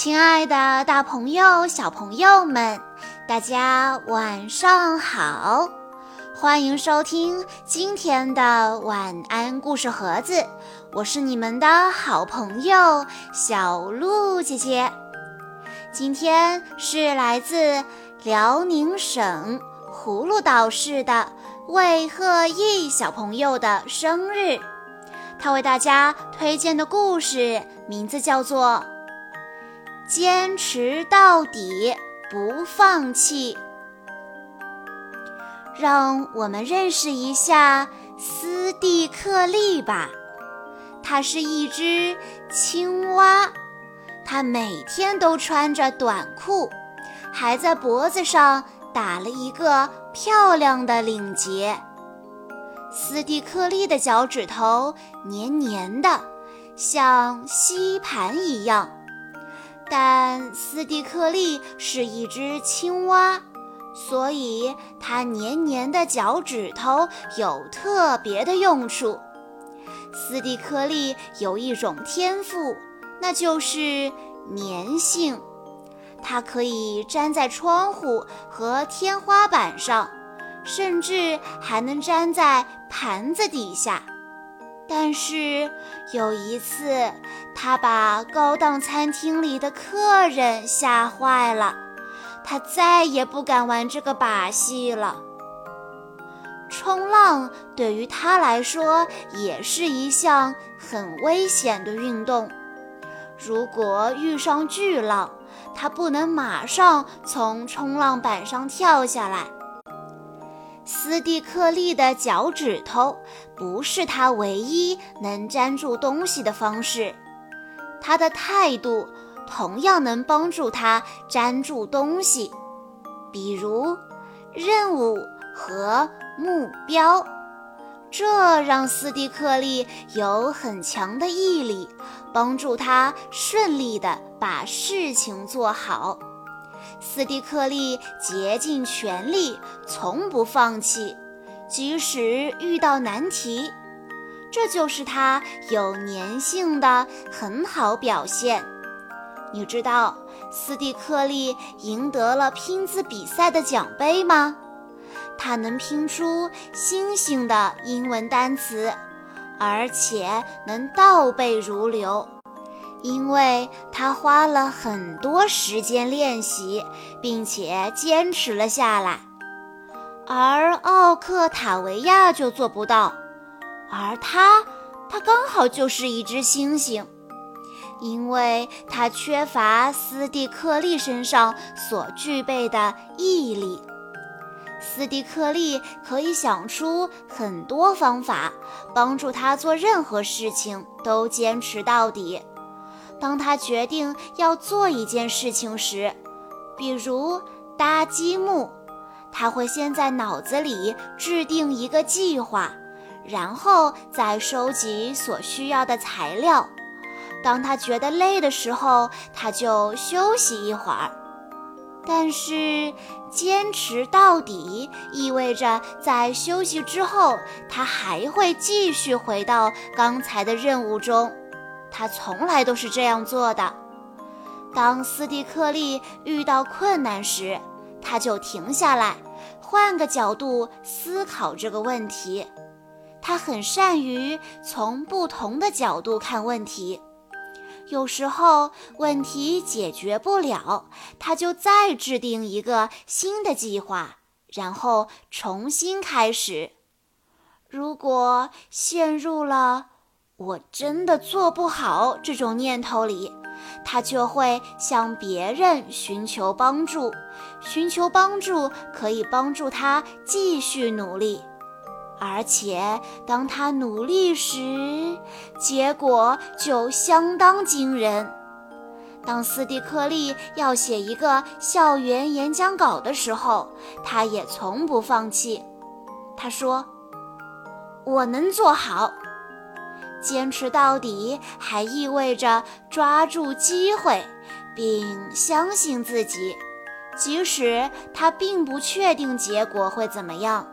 亲爱的，大朋友、小朋友们，大家晚上好！欢迎收听今天的晚安故事盒子，我是你们的好朋友小鹿姐姐。今天是来自辽宁省葫芦岛市的魏鹤义小朋友的生日，他为大家推荐的故事名字叫做。坚持到底，不放弃。让我们认识一下斯蒂克利吧。它是一只青蛙，它每天都穿着短裤，还在脖子上打了一个漂亮的领结。斯蒂克利的脚趾头黏黏的，像吸盘一样。但斯蒂克利是一只青蛙，所以它黏黏的脚趾头有特别的用处。斯蒂克利有一种天赋，那就是粘性。它可以粘在窗户和天花板上，甚至还能粘在盘子底下。但是有一次，他把高档餐厅里的客人吓坏了，他再也不敢玩这个把戏了。冲浪对于他来说也是一项很危险的运动，如果遇上巨浪，他不能马上从冲浪板上跳下来。斯蒂克利的脚趾头不是他唯一能粘住东西的方式，他的态度同样能帮助他粘住东西，比如任务和目标。这让斯蒂克利有很强的毅力，帮助他顺利地把事情做好。斯蒂克利竭尽全力，从不放弃，即使遇到难题，这就是他有粘性的很好表现。你知道斯蒂克利赢得了拼字比赛的奖杯吗？他能拼出星星的英文单词，而且能倒背如流。因为他花了很多时间练习，并且坚持了下来，而奥克塔维亚就做不到。而他，他刚好就是一只猩猩，因为他缺乏斯蒂克利身上所具备的毅力。斯蒂克利可以想出很多方法，帮助他做任何事情都坚持到底。当他决定要做一件事情时，比如搭积木，他会先在脑子里制定一个计划，然后再收集所需要的材料。当他觉得累的时候，他就休息一会儿。但是坚持到底意味着在休息之后，他还会继续回到刚才的任务中。他从来都是这样做的。当斯蒂克利遇到困难时，他就停下来，换个角度思考这个问题。他很善于从不同的角度看问题。有时候问题解决不了，他就再制定一个新的计划，然后重新开始。如果陷入了……我真的做不好这种念头里，他就会向别人寻求帮助，寻求帮助可以帮助他继续努力，而且当他努力时，结果就相当惊人。当斯蒂克利要写一个校园演讲稿的时候，他也从不放弃。他说：“我能做好。”坚持到底还意味着抓住机会，并相信自己，即使他并不确定结果会怎么样。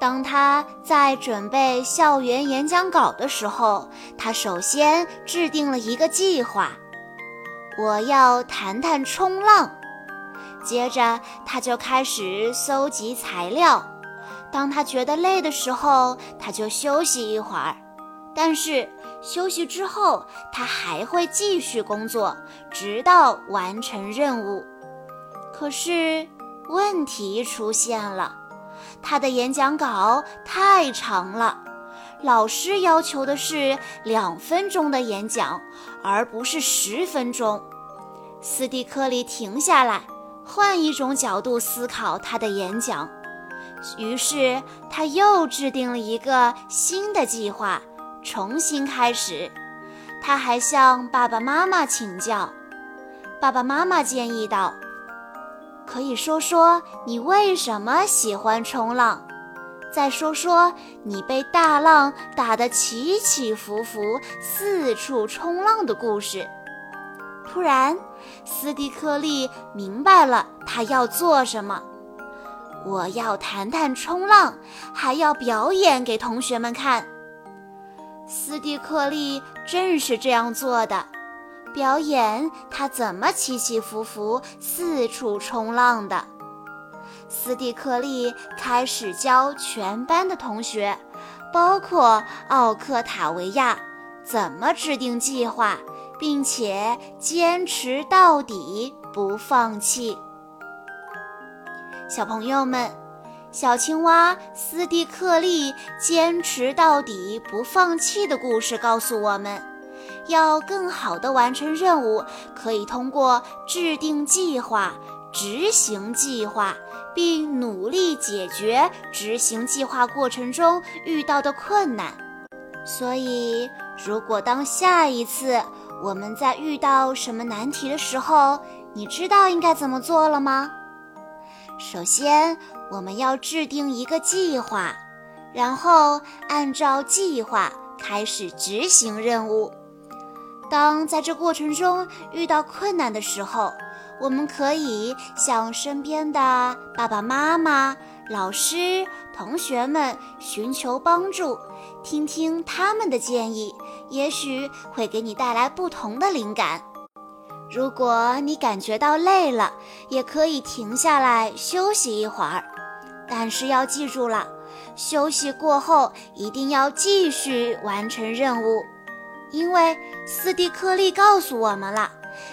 当他在准备校园演讲稿的时候，他首先制定了一个计划：我要谈谈冲浪。接着，他就开始搜集材料。当他觉得累的时候，他就休息一会儿。但是休息之后，他还会继续工作，直到完成任务。可是问题出现了，他的演讲稿太长了。老师要求的是两分钟的演讲，而不是十分钟。斯蒂克利停下来，换一种角度思考他的演讲。于是他又制定了一个新的计划，重新开始。他还向爸爸妈妈请教。爸爸妈妈建议道：“可以说说你为什么喜欢冲浪。”再说说你被大浪打得起起伏伏、四处冲浪的故事。突然，斯蒂克利明白了他要做什么。我要谈谈冲浪，还要表演给同学们看。斯蒂克利正是这样做的，表演他怎么起起伏伏、四处冲浪的。斯蒂克利开始教全班的同学，包括奥克塔维亚，怎么制定计划，并且坚持到底，不放弃。小朋友们，小青蛙斯蒂克利坚持到底、不放弃的故事告诉我们，要更好地完成任务，可以通过制定计划、执行计划。并努力解决执行计划过程中遇到的困难。所以，如果当下一次我们在遇到什么难题的时候，你知道应该怎么做了吗？首先，我们要制定一个计划，然后按照计划开始执行任务。当在这过程中遇到困难的时候，我们可以向身边的爸爸妈妈、老师、同学们寻求帮助，听听他们的建议，也许会给你带来不同的灵感。如果你感觉到累了，也可以停下来休息一会儿，但是要记住了，休息过后一定要继续完成任务，因为斯蒂克利告诉我们了。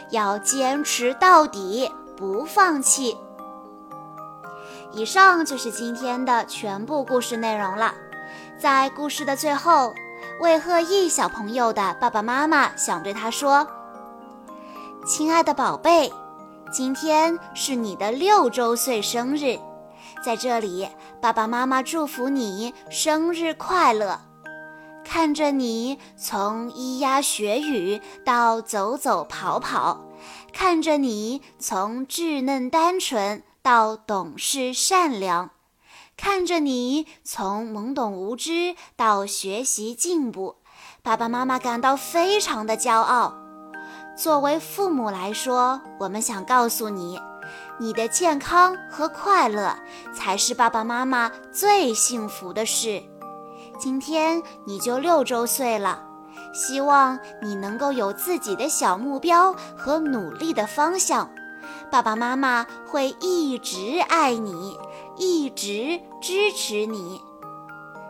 要坚持到底，不放弃。以上就是今天的全部故事内容了。在故事的最后，魏鹤毅小朋友的爸爸妈妈想对他说：“亲爱的宝贝，今天是你的六周岁生日，在这里，爸爸妈妈祝福你生日快乐。”看着你从咿呀学语到走走跑跑，看着你从稚嫩单纯到懂事善良，看着你从懵懂无知到学习进步，爸爸妈妈感到非常的骄傲。作为父母来说，我们想告诉你，你的健康和快乐才是爸爸妈妈最幸福的事。今天你就六周岁了，希望你能够有自己的小目标和努力的方向。爸爸妈妈会一直爱你，一直支持你。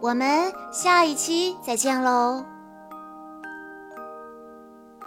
我们下一期再见喽！